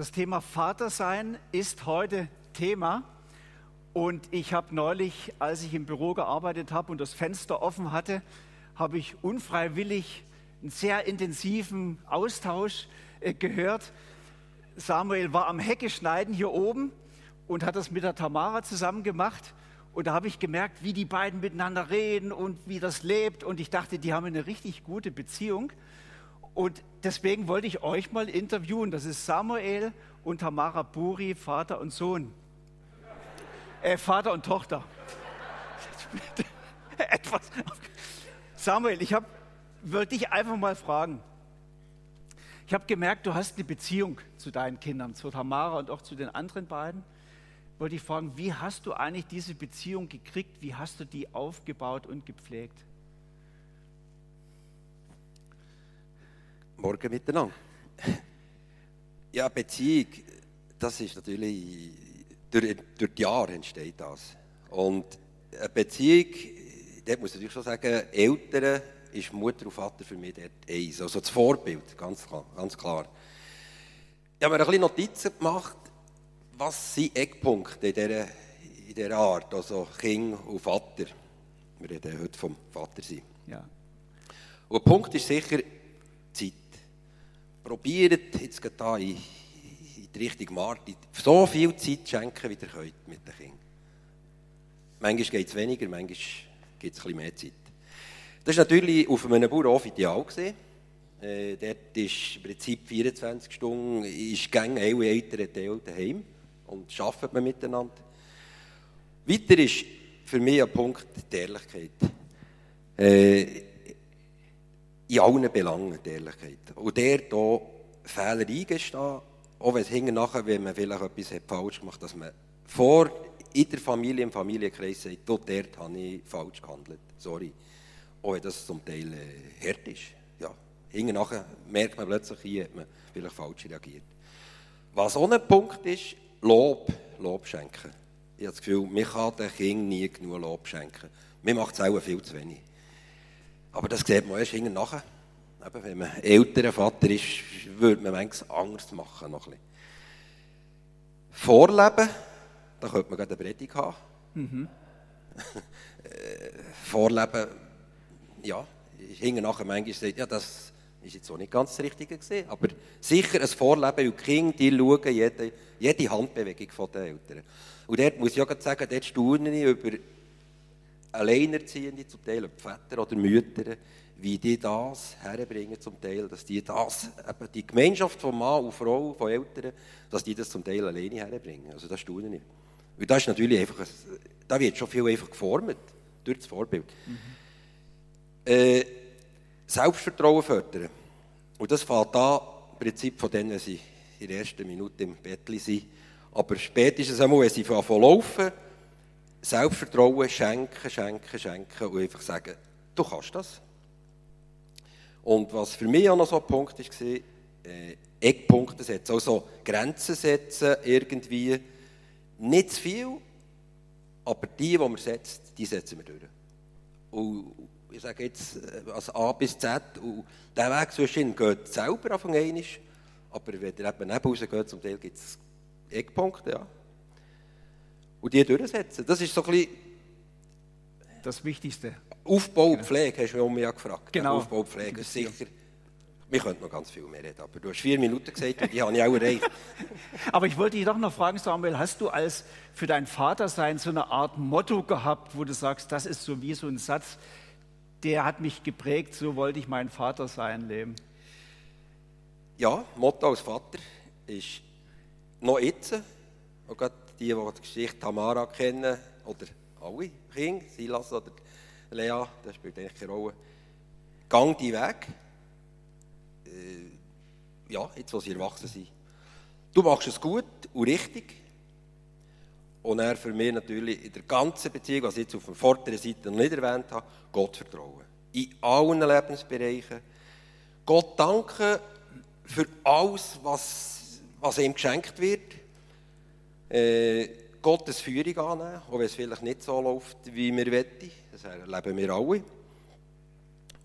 Das Thema Vatersein ist heute Thema. Und ich habe neulich, als ich im Büro gearbeitet habe und das Fenster offen hatte, habe ich unfreiwillig einen sehr intensiven Austausch äh, gehört. Samuel war am Hecke schneiden hier oben und hat das mit der Tamara zusammen gemacht. Und da habe ich gemerkt, wie die beiden miteinander reden und wie das lebt. Und ich dachte, die haben eine richtig gute Beziehung. Und deswegen wollte ich euch mal interviewen. Das ist Samuel und Tamara Buri, Vater und Sohn. Äh, Vater und Tochter. Etwas. Samuel, ich wollte dich einfach mal fragen. Ich habe gemerkt, du hast eine Beziehung zu deinen Kindern, zu Tamara und auch zu den anderen beiden. Wollte ich fragen, wie hast du eigentlich diese Beziehung gekriegt? Wie hast du die aufgebaut und gepflegt? Morgen miteinander. Ja, Beziehung, das ist natürlich, durch, durch die Jahre entsteht das. Und eine Beziehung, dort muss ich natürlich schon sagen, Eltern ist Mutter und Vater für mich dort eins. Also das Vorbild, ganz klar. Ganz klar. Ich habe mir ein bisschen Notizen gemacht, was sind Eckpunkte in dieser, in dieser Art, also Kind und Vater. Wir reden heute vom Vater sein. Ja. Und ein Punkt ist sicher. Probiert jetzt gerade hier in, die Richtung Martin so viel Zeit schenken, wie ihr könnt mit den Kindern. Manchmal geht es weniger, manchmal gibt es bisschen mehr Zeit. Das war natürlich auf einem Bauernhof ideal. Gewesen. Äh, dort ist im Prinzip 24 Stunden, ist gang alle Eltern Teil daheim und arbeitet man miteinander. Weiter ist für mich ein Punkt die Ehrlichkeit. Äh, in allen Belangen die Ehrlichkeit. Und der hier Fehler eingestehen, auch wenn es hinten nachher, wenn man vielleicht etwas hat falsch gemacht hat, dass man vor in der Familie, im Familienkreis sagt, dort habe ich falsch gehandelt. Sorry. Auch wenn das zum Teil äh, hart ist. Ja. Hinten nachher merkt man plötzlich, hier hat man vielleicht falsch reagiert. Was auch ein Punkt ist, Lob, Lob schenken. Ich habe das Gefühl, man kann den Kindern nie genug Lob schenken. Mir macht es auch viel zu wenig. Aber das sieht man erst hinten nachher. Eben, wenn man älterer Vater ist, würde man manchmal Angst machen. Noch ein bisschen. Vorleben, da könnte man gerade eine Predigt haben. Mhm. Vorleben, ja, hinten nachher manchmal sagt, ja, das ist jetzt auch nicht ganz das Richtige gesehen, aber sicher ein Vorleben, weil die Kinder, die schauen jede, jede Handbewegung der Eltern. Und dort muss ich auch sagen, dort staune ich über Alleinerziehende, zum Teil Väter oder Mütter, wie die das herbringen zum Teil, dass die das, eben die Gemeinschaft von Mann und Frau, von Eltern, dass die das zum Teil alleine herbringen. Also das staune ich. Und das ist natürlich einfach, da wird schon viel einfach geformt, durch das Vorbild. Mhm. Äh, Selbstvertrauen fördern. Und das fängt an, im Prinzip von denen, wenn sie in der ersten Minute im Bett sind. Aber spätestens einmal, wenn sie anfangen laufen, Selbstvertrauen schenken, schenken, schenken und einfach sagen, du kannst das. Und was für mich auch noch so ein Punkt war, äh, Eckpunkte setzen, also Grenzen setzen, irgendwie nicht zu viel, aber die, die man setzt, die setzen wir durch. Und ich sage jetzt, also A bis Z, und der Weg zwischen geht selber auf einmal, aber wenn ihr eben rausgeht, zum Teil gibt es Eckpunkte, ja. Und die durchsetzen. Das ist so ein bisschen das Wichtigste. Aufbau und Pflege, hast du mich ja gefragt. Genau. Aufbau und Pflege, ist sicher. Wir könnten noch ganz viel mehr reden, aber du hast vier Minuten gesagt und die habe ich auch erreicht. aber ich wollte dich doch noch fragen, Samuel, hast du als für dein Vatersein so eine Art Motto gehabt, wo du sagst, das ist so wie so ein Satz, der hat mich geprägt, so wollte ich mein Vatersein leben? Ja, Motto als Vater ist noch jetzt, und gerade die, die die Geschichte Tamara kennen, oder alle Kinder, Silas oder Lea, das spielt eigentlich keine Rolle. Gang die Weg. Äh, ja, jetzt, wo sie erwachsen sind. Du machst es gut und richtig. Und er für mich natürlich in der ganzen Beziehung, was ich jetzt auf der vorderen Seite noch nicht erwähnt habe, Gott vertrauen. In allen Lebensbereichen. Gott danken für alles, was, was ihm geschenkt wird. Äh, Gottes Führung annehmen, auch wenn es vielleicht nicht so läuft, wie wir wollen. Das erleben wir alle.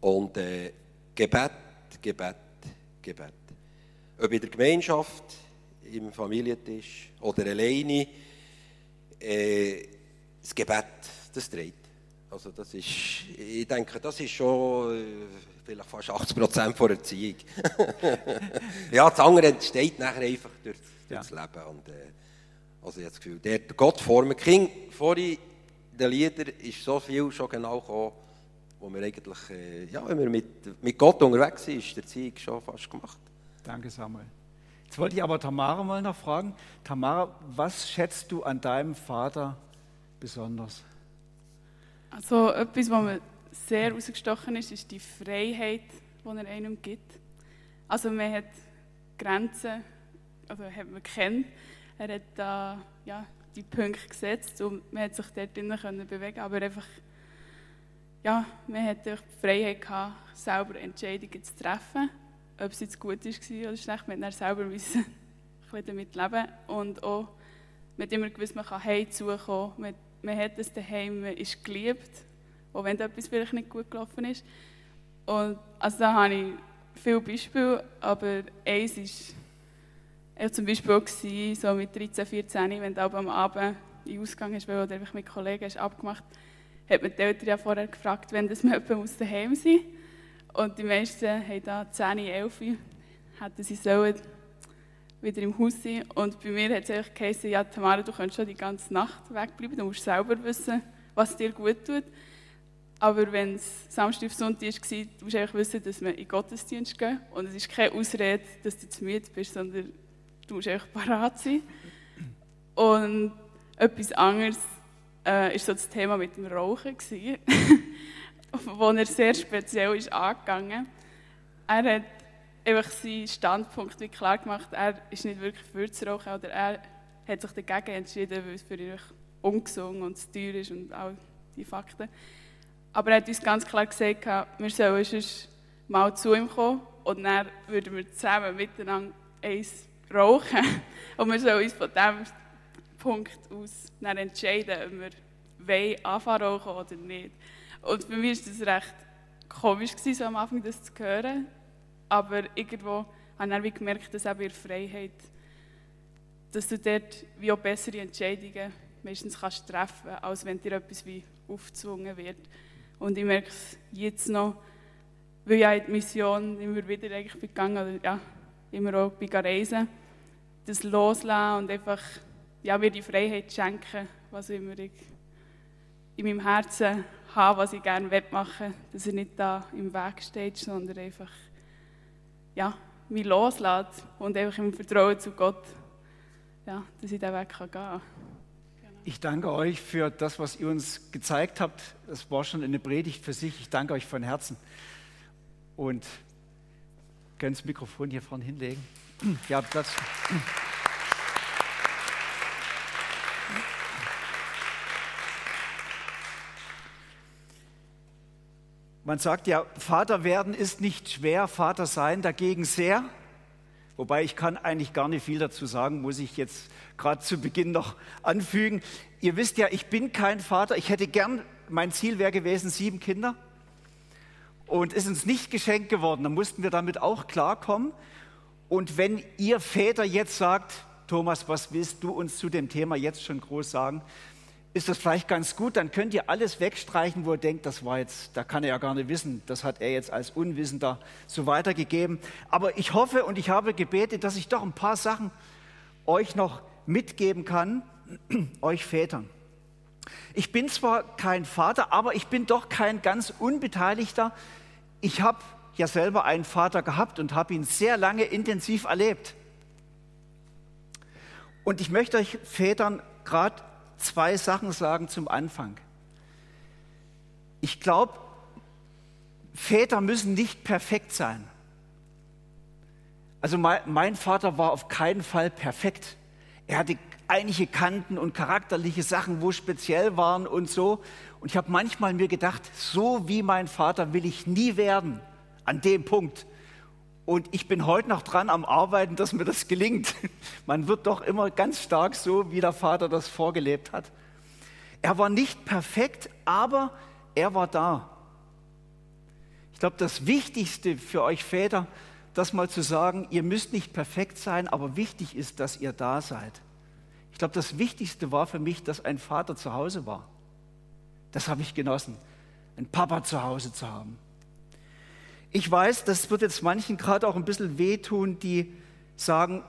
Und äh, Gebet, Gebet, Gebet. Ob in der Gemeinschaft, in im Familientisch oder alleine. Äh, das Gebet, das dreht. Also das ist, ich denke, das ist schon äh, vielleicht fast 80 Prozent der Erziehung. ja, das andere entsteht nachher einfach durch, durch das Leben. Und, äh, also ich habe das Gefühl, der Gott formt King vorhin in den Liedern ist so viel schon genau gekommen, wo wir eigentlich, äh, ja, wenn wir mit, mit Gott unterwegs sind, ist der Erziehung schon fast gemacht. Danke, Samuel. Jetzt wollte ich aber Tamara mal noch fragen. Tamara, was schätzt du an deinem Vater besonders? Also etwas, was mir sehr herausgestochen ist, ist die Freiheit, die er einem gibt. Also man hat Grenzen, also hat man kennt. Er hat da ja, die Punkte gesetzt und man hat sich dort drinnen können bewegen aber einfach, ja, man hat die Freiheit gehabt, selber Entscheidungen zu treffen, ob es jetzt gut ist oder schlecht, man hat selber müssen damit leben und auch, hat immer gewusst, man kann heimzukommen, man man hat es daheim, man ist geliebt, auch wenn etwas vielleicht nicht gut gelaufen ist. Und also da habe ich viele Beispiele, aber eins ist ich zum Beispiel auch so mit 13, 14, wenn du am Abend in den Ausgang hast, du einfach mit Kollegen hast abgemacht hat man die Eltern ja vorher gefragt, wenn das jemand aus daheim sein Und die meisten haben da 10, 11, hätten sie sollen wieder im Haus sein. Und bei mir hat es einfach geheißen, ja Tamara, du kannst schon die ganze Nacht wegbleiben, du musst selber wissen, was dir gut tut. Aber wenn es Samstag auf Sonntag war, du musst einfach wissen, dass wir in den Gottesdienst gehen. Und es ist keine Ausrede, dass du zu müde bist, sondern du musst einfach parat sein. Und etwas anderes äh, so das Thema mit dem Rauchen gewesen, wo er sehr speziell ist angegangen. Er hat einfach seinen Standpunkt wie klar gemacht, er ist nicht wirklich für zu rauchen oder er hat sich dagegen entschieden, weil es für ihn ungesund und zu teuer ist und all die Fakten. Aber er hat uns ganz klar gesagt, wir sollen mal zu ihm kommen und dann würden wir zusammen miteinander eins rauchen. Und wir sollen uns von diesem Punkt aus dann entscheiden, ob wir anfangen rauchen oder nicht. Und für mich war das recht komisch, so am Anfang das zu hören. Aber irgendwo habe ich gemerkt, dass eben in Freiheit, dass du dort wie auch bessere Entscheidungen meistens kannst treffen kannst, als wenn dir etwas wie aufgezwungen wird. Und ich merke es jetzt noch, weil ich in die Mission immer wieder eigentlich gegangen oder ja, immer auch bei reisen, das loslassen und einfach ja, mir die Freiheit schenken, was immer ich in meinem Herzen habe, was ich gerne machen dass er nicht da im Weg steht, sondern einfach ja, mich loslässt und einfach im Vertrauen zu Gott, ja, dass ich diesen Weg gehen kann. Ich danke euch für das, was ihr uns gezeigt habt. Das war schon eine Predigt für sich. Ich danke euch von Herzen. Und könnt das Mikrofon hier vorne hinlegen. Ja, das. Man sagt ja, Vater werden ist nicht schwer, Vater sein dagegen sehr. Wobei ich kann eigentlich gar nicht viel dazu sagen, muss ich jetzt gerade zu Beginn noch anfügen. Ihr wisst ja, ich bin kein Vater. Ich hätte gern, mein Ziel wäre gewesen, sieben Kinder. Und ist uns nicht geschenkt geworden. Da mussten wir damit auch klarkommen. Und wenn ihr Väter jetzt sagt, Thomas, was willst du uns zu dem Thema jetzt schon groß sagen? ist das vielleicht ganz gut, dann könnt ihr alles wegstreichen, wo ihr denkt, das war jetzt, da kann er ja gar nicht wissen, das hat er jetzt als Unwissender so weitergegeben. Aber ich hoffe und ich habe gebetet, dass ich doch ein paar Sachen euch noch mitgeben kann, euch Vätern. Ich bin zwar kein Vater, aber ich bin doch kein ganz Unbeteiligter. Ich habe ja selber einen Vater gehabt und habe ihn sehr lange intensiv erlebt. Und ich möchte euch Vätern gerade zwei Sachen sagen zum Anfang. Ich glaube, Väter müssen nicht perfekt sein. Also mein, Vater war auf keinen Fall perfekt. Er hatte einige Kanten und charakterliche Sachen, wo speziell waren und so. Und ich habe manchmal mir gedacht, so wie mein Vater will ich nie werden an dem Punkt. Und ich bin heute noch dran am Arbeiten, dass mir das gelingt. Man wird doch immer ganz stark so, wie der Vater das vorgelebt hat. Er war nicht perfekt, aber er war da. Ich glaube, das Wichtigste für euch Väter, das mal zu sagen, ihr müsst nicht perfekt sein, aber wichtig ist, dass ihr da seid. Ich glaube, das Wichtigste war für mich, dass ein Vater zu Hause war. Das habe ich genossen, einen Papa zu Hause zu haben. Ich weiß, das wird jetzt manchen gerade auch ein bisschen wehtun, die sagen,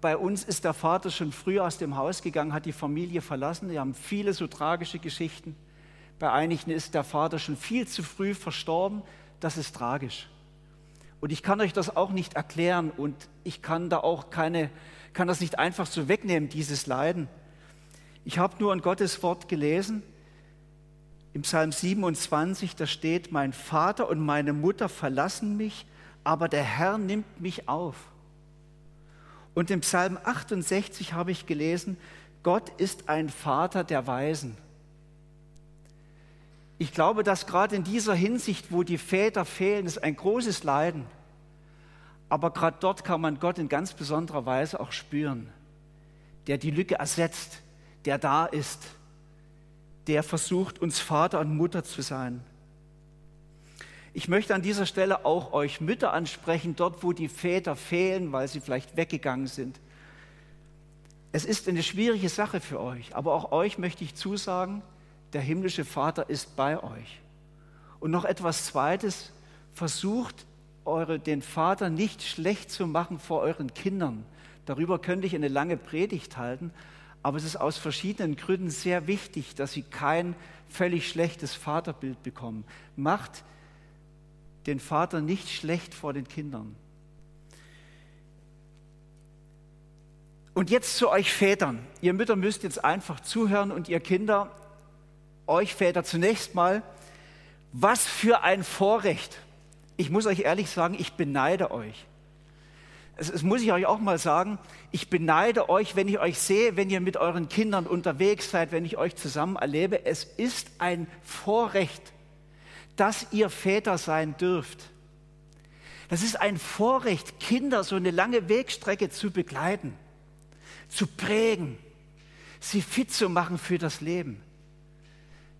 bei uns ist der Vater schon früh aus dem Haus gegangen, hat die Familie verlassen. Wir haben viele so tragische Geschichten. Bei einigen ist der Vater schon viel zu früh verstorben. Das ist tragisch. Und ich kann euch das auch nicht erklären und ich kann da auch keine, kann das nicht einfach so wegnehmen, dieses Leiden. Ich habe nur ein Gottes Wort gelesen. Im Psalm 27, da steht, mein Vater und meine Mutter verlassen mich, aber der Herr nimmt mich auf. Und im Psalm 68 habe ich gelesen, Gott ist ein Vater der Weisen. Ich glaube, dass gerade in dieser Hinsicht, wo die Väter fehlen, ist ein großes Leiden. Aber gerade dort kann man Gott in ganz besonderer Weise auch spüren, der die Lücke ersetzt, der da ist, der versucht, uns Vater und Mutter zu sein. Ich möchte an dieser Stelle auch euch Mütter ansprechen, dort wo die Väter fehlen, weil sie vielleicht weggegangen sind. Es ist eine schwierige Sache für euch, aber auch euch möchte ich zusagen, der himmlische Vater ist bei euch. Und noch etwas Zweites, versucht eure, den Vater nicht schlecht zu machen vor euren Kindern. Darüber könnte ich eine lange Predigt halten, aber es ist aus verschiedenen Gründen sehr wichtig, dass sie kein völlig schlechtes Vaterbild bekommen. Macht den Vater nicht schlecht vor den Kindern. Und jetzt zu euch Vätern. Ihr Mütter müsst jetzt einfach zuhören und ihr Kinder, euch Väter zunächst mal, was für ein Vorrecht. Ich muss euch ehrlich sagen, ich beneide euch. Es muss ich euch auch mal sagen, ich beneide euch, wenn ich euch sehe, wenn ihr mit euren Kindern unterwegs seid, wenn ich euch zusammen erlebe. Es ist ein Vorrecht, dass ihr Väter sein dürft. Das ist ein Vorrecht, Kinder so eine lange Wegstrecke zu begleiten, zu prägen, sie fit zu machen für das Leben,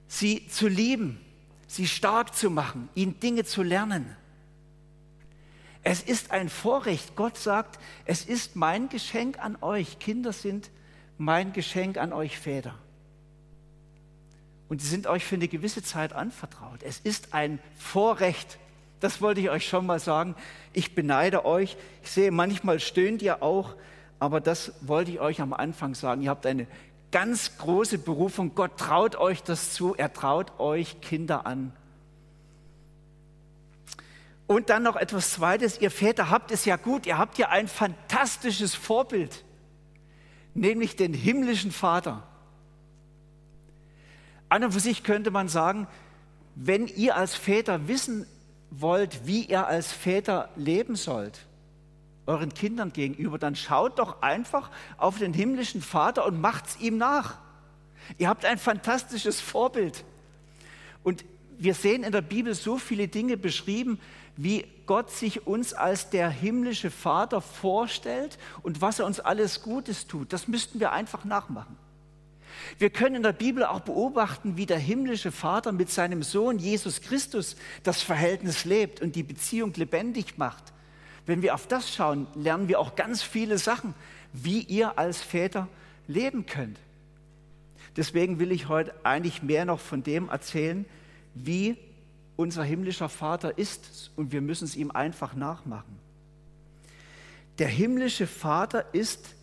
sie zu lieben, sie stark zu machen, ihnen Dinge zu lernen. Es ist ein Vorrecht. Gott sagt, es ist mein Geschenk an euch. Kinder sind mein Geschenk an euch Väter und sie sind euch für eine gewisse Zeit anvertraut. Es ist ein Vorrecht. Das wollte ich euch schon mal sagen. Ich beneide euch. Ich sehe, manchmal stöhnt ihr auch, aber das wollte ich euch am Anfang sagen. Ihr habt eine ganz große Berufung. Gott traut euch das zu. Er traut euch Kinder an. Und dann noch etwas Zweites. Ihr Väter habt es ja gut. Ihr habt ja ein fantastisches Vorbild, nämlich den himmlischen Vater. An und für sich könnte man sagen, wenn ihr als Väter wissen wollt, wie ihr als Väter leben sollt, euren Kindern gegenüber, dann schaut doch einfach auf den himmlischen Vater und macht's ihm nach. Ihr habt ein fantastisches Vorbild. Und wir sehen in der Bibel so viele Dinge beschrieben, wie Gott sich uns als der himmlische Vater vorstellt und was er uns alles Gutes tut. Das müssten wir einfach nachmachen. Wir können in der Bibel auch beobachten, wie der himmlische Vater mit seinem Sohn Jesus Christus das Verhältnis lebt und die Beziehung lebendig macht. Wenn wir auf das schauen, lernen wir auch ganz viele Sachen, wie ihr als Väter leben könnt. Deswegen will ich heute eigentlich mehr noch von dem erzählen, wie unser himmlischer Vater ist und wir müssen es ihm einfach nachmachen. Der himmlische Vater ist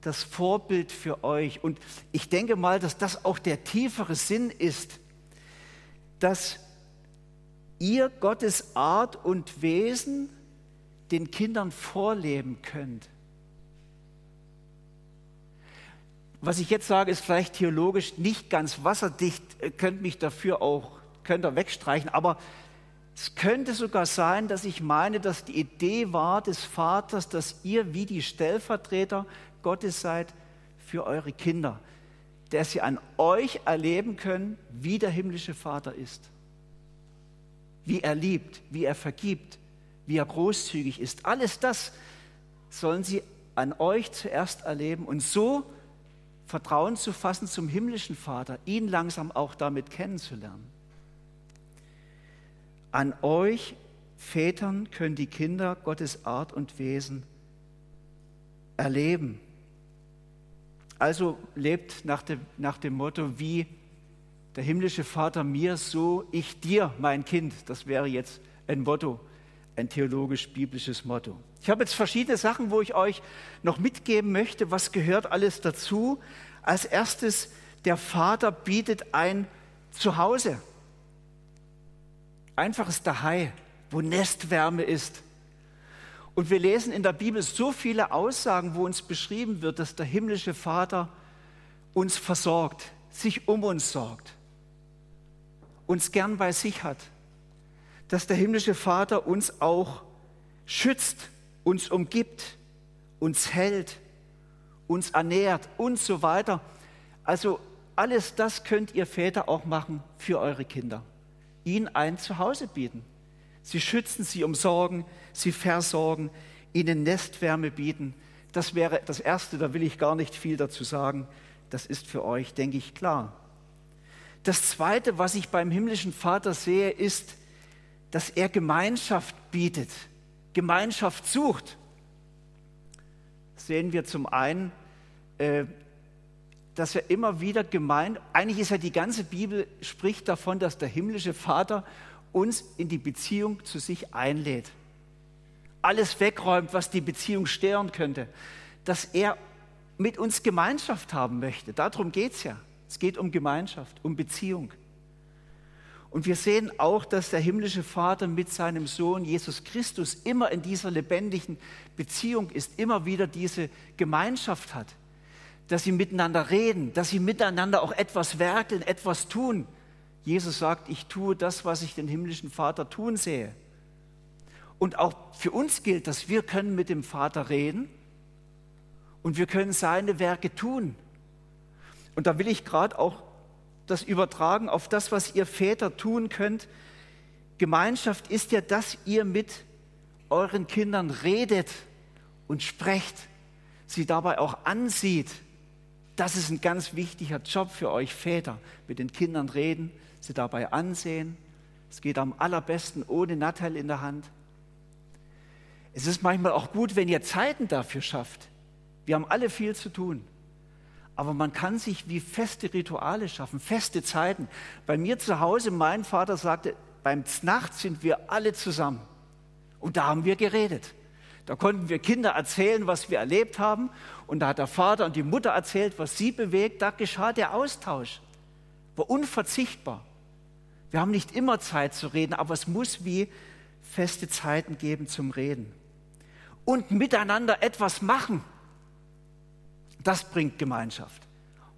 das Vorbild für euch. Und ich denke mal, dass das auch der tiefere Sinn ist, dass ihr Gottes Art und Wesen den Kindern vorleben könnt. Was ich jetzt sage, ist vielleicht theologisch nicht ganz wasserdicht, könnt mich dafür auch, könnt ihr wegstreichen, aber es könnte sogar sein, dass ich meine, dass die Idee war des Vaters, dass ihr wie die Stellvertreter Gottes seid für eure Kinder, dass sie an euch erleben können, wie der himmlische Vater ist, wie er liebt, wie er vergibt, wie er großzügig ist. Alles das sollen sie an euch zuerst erleben und so Vertrauen zu fassen zum himmlischen Vater, ihn langsam auch damit kennenzulernen. An euch Vätern können die Kinder Gottes Art und Wesen erleben. Also lebt nach dem, nach dem Motto, wie der himmlische Vater mir, so ich dir, mein Kind. Das wäre jetzt ein Motto, ein theologisch-biblisches Motto. Ich habe jetzt verschiedene Sachen, wo ich euch noch mitgeben möchte, was gehört alles dazu. Als erstes, der Vater bietet ein Zuhause. Einfaches Dahai, wo Nestwärme ist. Und wir lesen in der Bibel so viele Aussagen, wo uns beschrieben wird, dass der himmlische Vater uns versorgt, sich um uns sorgt, uns gern bei sich hat, dass der himmlische Vater uns auch schützt, uns umgibt, uns hält, uns ernährt und so weiter. Also alles das könnt ihr Väter auch machen für eure Kinder. Ihnen ein Zuhause bieten. Sie schützen, sie umsorgen, sie versorgen, ihnen Nestwärme bieten. Das wäre das Erste, da will ich gar nicht viel dazu sagen. Das ist für euch, denke ich, klar. Das Zweite, was ich beim himmlischen Vater sehe, ist, dass er Gemeinschaft bietet, Gemeinschaft sucht. Sehen wir zum einen, äh, dass er immer wieder gemeint, eigentlich ist ja die ganze Bibel spricht davon, dass der himmlische Vater uns in die Beziehung zu sich einlädt. Alles wegräumt, was die Beziehung stören könnte. Dass er mit uns Gemeinschaft haben möchte. Darum geht es ja. Es geht um Gemeinschaft, um Beziehung. Und wir sehen auch, dass der himmlische Vater mit seinem Sohn Jesus Christus immer in dieser lebendigen Beziehung ist, immer wieder diese Gemeinschaft hat, dass sie miteinander reden, dass sie miteinander auch etwas werkeln, etwas tun. Jesus sagt, ich tue das, was ich den himmlischen Vater tun sehe. Und auch für uns gilt, dass wir können mit dem Vater reden und wir können seine Werke tun. Und da will ich gerade auch das übertragen auf das, was ihr Väter tun könnt. Gemeinschaft ist ja, dass ihr mit euren Kindern redet und sprecht, sie dabei auch ansieht. Das ist ein ganz wichtiger Job für euch Väter. Mit den Kindern reden, sie dabei ansehen. Es geht am allerbesten ohne Nattel in der Hand. Es ist manchmal auch gut, wenn ihr Zeiten dafür schafft. Wir haben alle viel zu tun. Aber man kann sich wie feste Rituale schaffen, feste Zeiten. Bei mir zu Hause, mein Vater sagte, beim Znacht sind wir alle zusammen. Und da haben wir geredet. Da konnten wir Kinder erzählen, was wir erlebt haben. Und da hat der Vater und die Mutter erzählt, was sie bewegt. Da geschah der Austausch. War unverzichtbar. Wir haben nicht immer Zeit zu reden, aber es muss wie feste Zeiten geben zum Reden. Und miteinander etwas machen. Das bringt Gemeinschaft.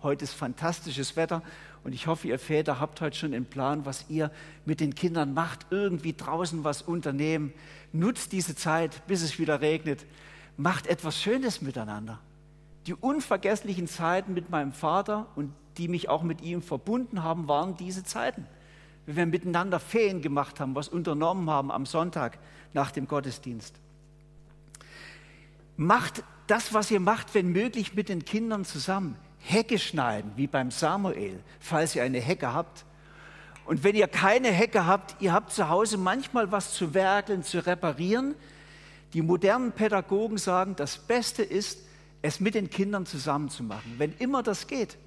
Heute ist fantastisches Wetter und ich hoffe, ihr Väter habt heute schon einen Plan, was ihr mit den Kindern macht. Irgendwie draußen was unternehmen. Nutzt diese Zeit, bis es wieder regnet. Macht etwas Schönes miteinander. Die unvergesslichen Zeiten mit meinem Vater und die mich auch mit ihm verbunden haben, waren diese Zeiten. Wenn wir miteinander Ferien gemacht haben, was unternommen haben am Sonntag nach dem Gottesdienst. Macht das, was ihr macht, wenn möglich mit den Kindern zusammen. Hecke schneiden, wie beim Samuel, falls ihr eine Hecke habt. Und wenn ihr keine Hecke habt, ihr habt zu Hause manchmal was zu werkeln, zu reparieren. Die modernen Pädagogen sagen, das Beste ist, es mit den Kindern zusammen zu machen, wenn immer das geht.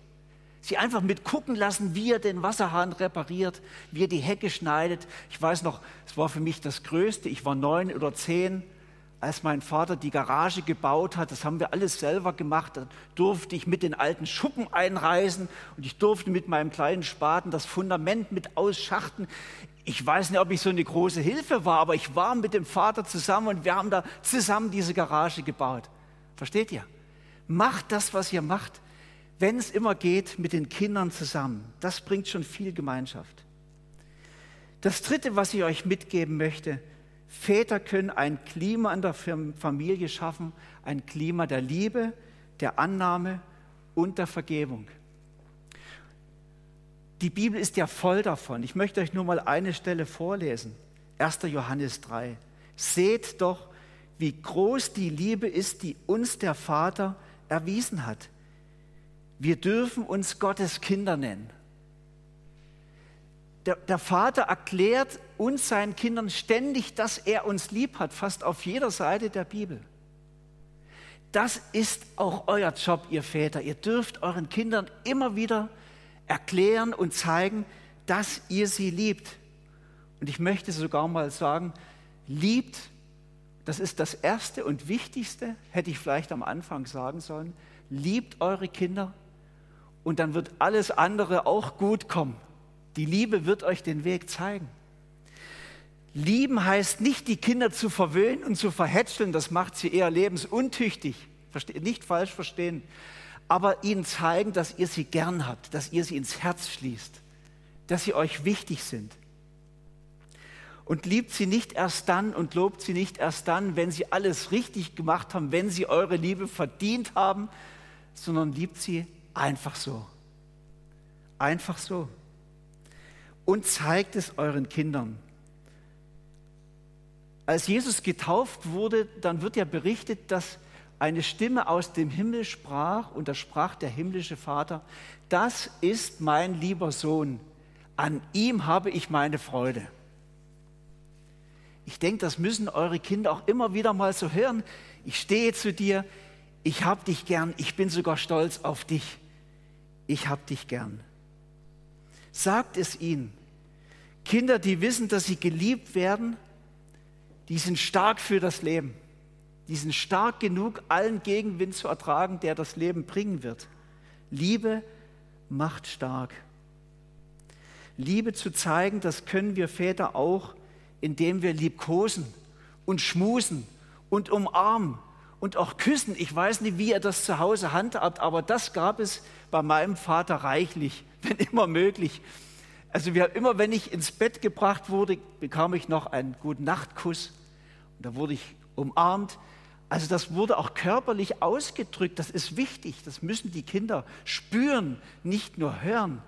Sie einfach mit gucken lassen, wie er den Wasserhahn repariert, wie er die Hecke schneidet. Ich weiß noch, es war für mich das Größte. Ich war neun oder zehn als mein Vater die Garage gebaut hat, das haben wir alles selber gemacht, da durfte ich mit den alten Schuppen einreisen und ich durfte mit meinem kleinen Spaten das Fundament mit ausschachten. Ich weiß nicht, ob ich so eine große Hilfe war, aber ich war mit dem Vater zusammen und wir haben da zusammen diese Garage gebaut. Versteht ihr? Macht das, was ihr macht, wenn es immer geht, mit den Kindern zusammen. Das bringt schon viel Gemeinschaft. Das Dritte, was ich euch mitgeben möchte, Väter können ein Klima in der Familie schaffen, ein Klima der Liebe, der Annahme und der Vergebung. Die Bibel ist ja voll davon. Ich möchte euch nur mal eine Stelle vorlesen. 1. Johannes 3. Seht doch, wie groß die Liebe ist, die uns der Vater erwiesen hat. Wir dürfen uns Gottes Kinder nennen. Der, der Vater erklärt uns seinen Kindern ständig, dass er uns lieb hat, fast auf jeder Seite der Bibel. Das ist auch euer Job, ihr Väter. Ihr dürft euren Kindern immer wieder erklären und zeigen, dass ihr sie liebt. Und ich möchte sogar mal sagen, liebt, das ist das Erste und Wichtigste, hätte ich vielleicht am Anfang sagen sollen, liebt eure Kinder und dann wird alles andere auch gut kommen. Die Liebe wird euch den Weg zeigen. Lieben heißt nicht, die Kinder zu verwöhnen und zu verhätscheln, das macht sie eher lebensuntüchtig, nicht falsch verstehen, aber ihnen zeigen, dass ihr sie gern habt, dass ihr sie ins Herz schließt, dass sie euch wichtig sind. Und liebt sie nicht erst dann und lobt sie nicht erst dann, wenn sie alles richtig gemacht haben, wenn sie eure Liebe verdient haben, sondern liebt sie einfach so. Einfach so und zeigt es euren Kindern. Als Jesus getauft wurde, dann wird ja berichtet, dass eine Stimme aus dem Himmel sprach, und da sprach der himmlische Vater, das ist mein lieber Sohn, an ihm habe ich meine Freude. Ich denke, das müssen eure Kinder auch immer wieder mal so hören. Ich stehe zu dir, ich habe dich gern, ich bin sogar stolz auf dich. Ich habe dich gern. Sagt es ihnen. Kinder, die wissen, dass sie geliebt werden, die sind stark für das Leben. Die sind stark genug, allen Gegenwind zu ertragen, der das Leben bringen wird. Liebe macht stark. Liebe zu zeigen, das können wir Väter auch, indem wir liebkosen und schmusen und umarmen und auch küssen. Ich weiß nicht, wie ihr das zu Hause handhabt, aber das gab es bei meinem Vater reichlich, wenn immer möglich. Also wir, immer wenn ich ins Bett gebracht wurde, bekam ich noch einen guten Nachtkuss und da wurde ich umarmt. Also das wurde auch körperlich ausgedrückt. Das ist wichtig. Das müssen die Kinder spüren, nicht nur hören.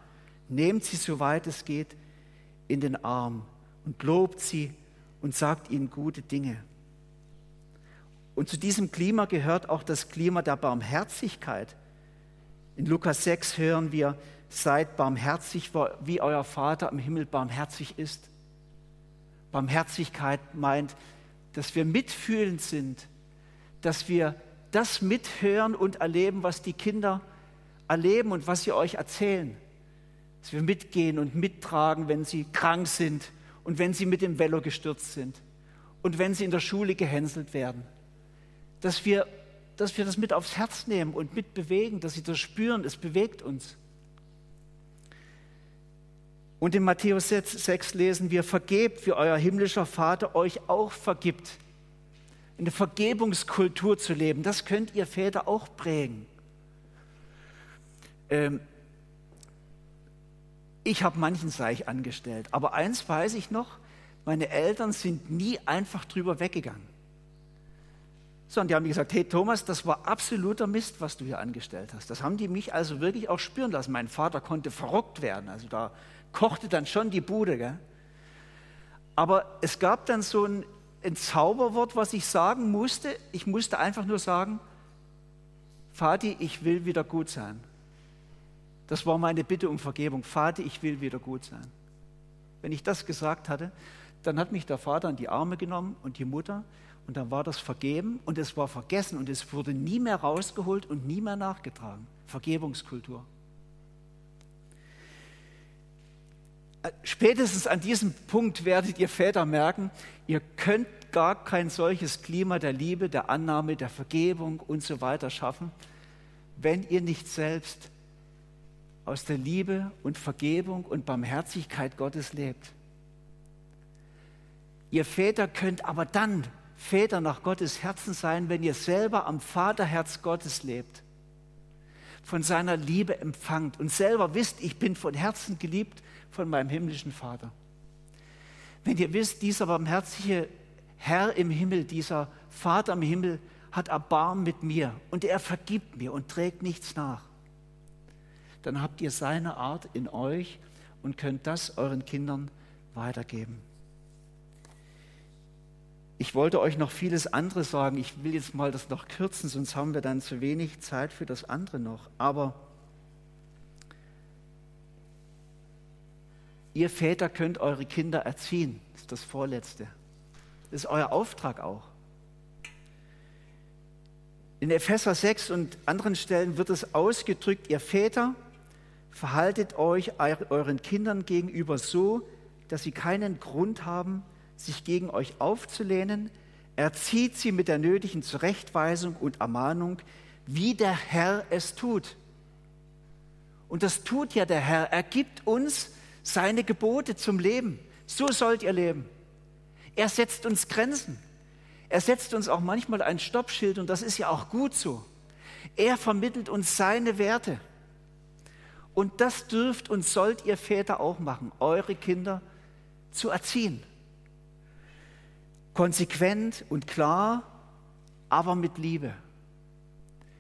Nehmt sie, soweit es geht, in den Arm und lobt sie und sagt ihnen gute Dinge. Und zu diesem Klima gehört auch das Klima der Barmherzigkeit. In Lukas 6 hören wir, seid barmherzig, wie euer Vater im Himmel barmherzig ist. Barmherzigkeit meint, dass wir mitfühlend sind, dass wir das mithören und erleben, was die Kinder erleben und was sie euch erzählen. Dass wir mitgehen und mittragen, wenn sie krank sind und wenn sie mit dem Velo gestürzt sind und wenn sie in der Schule gehänselt werden. Dass wir, dass wir das mit aufs Herz nehmen und mitbewegen, dass sie das spüren, es bewegt uns. Und in Matthäus 6 lesen wir, vergebt, wie euer himmlischer Vater euch auch vergibt. Eine Vergebungskultur zu leben, das könnt ihr Väter auch prägen. Ähm, ich habe manchen Seich angestellt, aber eins weiß ich noch, meine Eltern sind nie einfach drüber weggegangen. Sondern die haben gesagt, hey Thomas, das war absoluter Mist, was du hier angestellt hast. Das haben die mich also wirklich auch spüren lassen. Mein Vater konnte verrockt werden. Also da kochte dann schon die Bude. Gell? Aber es gab dann so ein, ein Zauberwort, was ich sagen musste. Ich musste einfach nur sagen, Vati, ich will wieder gut sein. Das war meine Bitte um Vergebung. Vati, ich will wieder gut sein. Wenn ich das gesagt hatte, dann hat mich der Vater in die Arme genommen und die Mutter und dann war das vergeben und es war vergessen und es wurde nie mehr rausgeholt und nie mehr nachgetragen. Vergebungskultur. Spätestens an diesem Punkt werdet ihr Väter merken, ihr könnt gar kein solches Klima der Liebe, der Annahme, der Vergebung und so weiter schaffen, wenn ihr nicht selbst aus der Liebe und Vergebung und Barmherzigkeit Gottes lebt. Ihr Väter könnt aber dann Väter nach Gottes Herzen sein, wenn ihr selber am Vaterherz Gottes lebt, von seiner Liebe empfangt und selber wisst, ich bin von Herzen geliebt von meinem himmlischen Vater. Wenn ihr wisst, dieser barmherzige Herr im Himmel, dieser Vater im Himmel hat Erbarmen mit mir und er vergibt mir und trägt nichts nach, dann habt ihr seine Art in euch und könnt das euren Kindern weitergeben. Ich wollte euch noch vieles andere sagen. Ich will jetzt mal das noch kürzen, sonst haben wir dann zu wenig Zeit für das andere noch. Aber Ihr Väter könnt eure Kinder erziehen. Das ist das Vorletzte. Das ist euer Auftrag auch. In Epheser 6 und anderen Stellen wird es ausgedrückt, ihr Väter, verhaltet euch euren Kindern gegenüber so, dass sie keinen Grund haben, sich gegen euch aufzulehnen. Erzieht sie mit der nötigen Zurechtweisung und Ermahnung, wie der Herr es tut. Und das tut ja der Herr. Er gibt uns seine Gebote zum Leben. So sollt ihr leben. Er setzt uns Grenzen. Er setzt uns auch manchmal ein Stoppschild und das ist ja auch gut so. Er vermittelt uns seine Werte. Und das dürft und sollt ihr Väter auch machen, eure Kinder zu erziehen. Konsequent und klar, aber mit Liebe.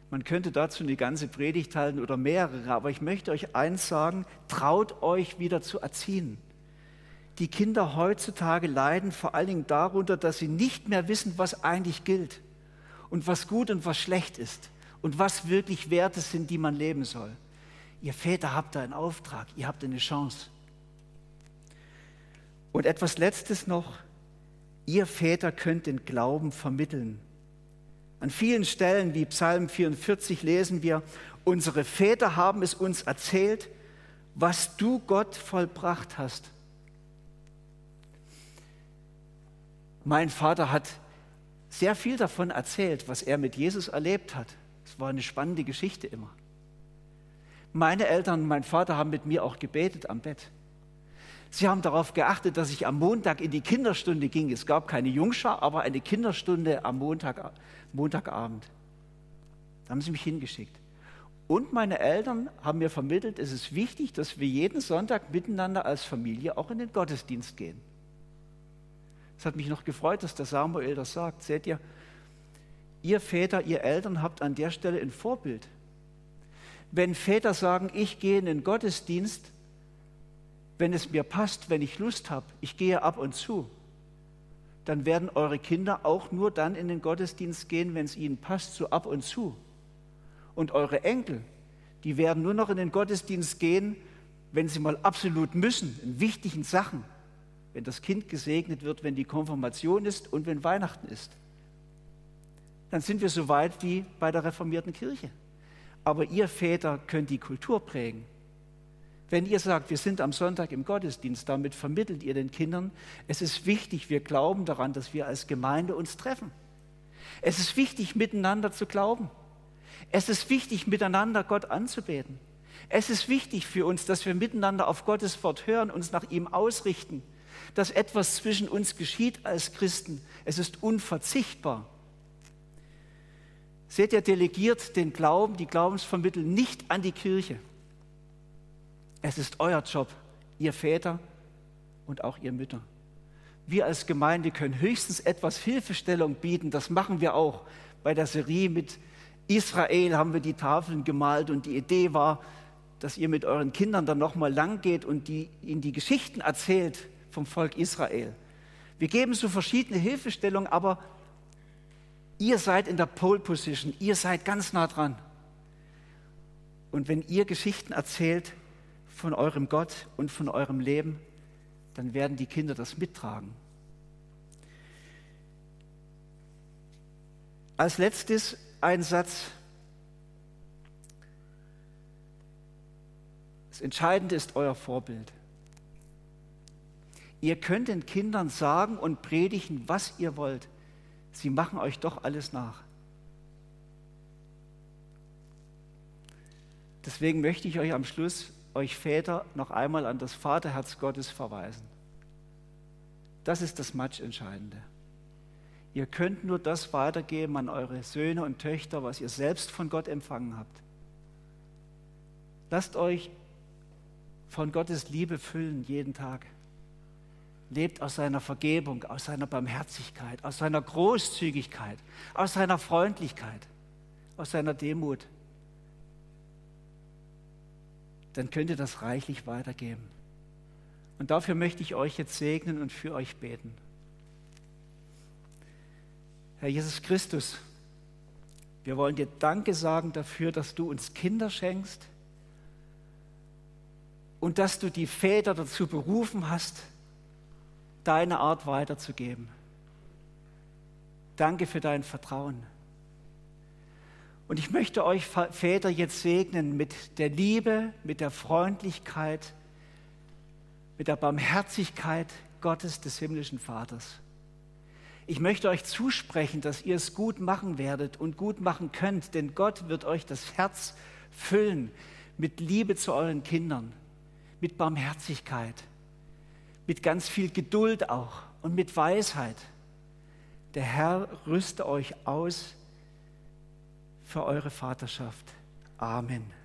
Man könnte dazu eine ganze Predigt halten oder mehrere, aber ich möchte euch eins sagen, traut euch wieder zu erziehen. Die Kinder heutzutage leiden vor allen Dingen darunter, dass sie nicht mehr wissen, was eigentlich gilt und was gut und was schlecht ist und was wirklich Werte sind, die man leben soll. Ihr Väter habt da einen Auftrag, ihr habt eine Chance. Und etwas Letztes noch, ihr Väter könnt den Glauben vermitteln. An vielen Stellen wie Psalm 44 lesen wir, unsere Väter haben es uns erzählt, was du Gott vollbracht hast. Mein Vater hat sehr viel davon erzählt, was er mit Jesus erlebt hat. Es war eine spannende Geschichte immer. Meine Eltern und mein Vater haben mit mir auch gebetet am Bett. Sie haben darauf geachtet, dass ich am Montag in die Kinderstunde ging. Es gab keine Jungschar, aber eine Kinderstunde am Montag, Montagabend. Da haben sie mich hingeschickt. Und meine Eltern haben mir vermittelt, es ist wichtig, dass wir jeden Sonntag miteinander als Familie auch in den Gottesdienst gehen. Es hat mich noch gefreut, dass der Samuel das sagt. Seht ihr, ihr Väter, ihr Eltern habt an der Stelle ein Vorbild. Wenn Väter sagen, ich gehe in den Gottesdienst, wenn es mir passt, wenn ich Lust habe, ich gehe ab und zu, dann werden eure Kinder auch nur dann in den Gottesdienst gehen, wenn es ihnen passt, so ab und zu. Und eure Enkel, die werden nur noch in den Gottesdienst gehen, wenn sie mal absolut müssen, in wichtigen Sachen, wenn das Kind gesegnet wird, wenn die Konfirmation ist und wenn Weihnachten ist. Dann sind wir so weit wie bei der reformierten Kirche. Aber ihr Väter könnt die Kultur prägen. Wenn ihr sagt, wir sind am Sonntag im Gottesdienst, damit vermittelt ihr den Kindern, es ist wichtig, wir glauben daran, dass wir als Gemeinde uns treffen. Es ist wichtig, miteinander zu glauben. Es ist wichtig, miteinander Gott anzubeten. Es ist wichtig für uns, dass wir miteinander auf Gottes Wort hören, uns nach ihm ausrichten, dass etwas zwischen uns geschieht als Christen. Es ist unverzichtbar. Seht ihr, delegiert den Glauben, die Glaubensvermittel nicht an die Kirche. Es ist euer Job, ihr Väter und auch ihr Mütter. Wir als Gemeinde können höchstens etwas Hilfestellung bieten. Das machen wir auch. Bei der Serie mit Israel haben wir die Tafeln gemalt und die Idee war, dass ihr mit euren Kindern dann nochmal lang geht und die, ihnen die Geschichten erzählt vom Volk Israel. Wir geben so verschiedene Hilfestellungen, aber ihr seid in der Pole Position, ihr seid ganz nah dran. Und wenn ihr Geschichten erzählt, von eurem Gott und von eurem Leben, dann werden die Kinder das mittragen. Als letztes ein Satz. Das Entscheidende ist euer Vorbild. Ihr könnt den Kindern sagen und predigen, was ihr wollt. Sie machen euch doch alles nach. Deswegen möchte ich euch am Schluss euch Väter noch einmal an das Vaterherz Gottes verweisen. Das ist das Matschentscheidende. Ihr könnt nur das weitergeben an eure Söhne und Töchter, was ihr selbst von Gott empfangen habt. Lasst euch von Gottes Liebe füllen jeden Tag. Lebt aus seiner Vergebung, aus seiner Barmherzigkeit, aus seiner Großzügigkeit, aus seiner Freundlichkeit, aus seiner Demut dann könnt ihr das reichlich weitergeben. Und dafür möchte ich euch jetzt segnen und für euch beten. Herr Jesus Christus, wir wollen dir Danke sagen dafür, dass du uns Kinder schenkst, und dass du die Väter dazu berufen hast, deine Art weiterzugeben. Danke für dein Vertrauen. Und ich möchte euch Väter jetzt segnen mit der Liebe, mit der Freundlichkeit, mit der Barmherzigkeit Gottes des himmlischen Vaters. Ich möchte euch zusprechen, dass ihr es gut machen werdet und gut machen könnt, denn Gott wird euch das Herz füllen mit Liebe zu euren Kindern, mit Barmherzigkeit, mit ganz viel Geduld auch und mit Weisheit. Der Herr rüste euch aus für eure Vaterschaft. Amen.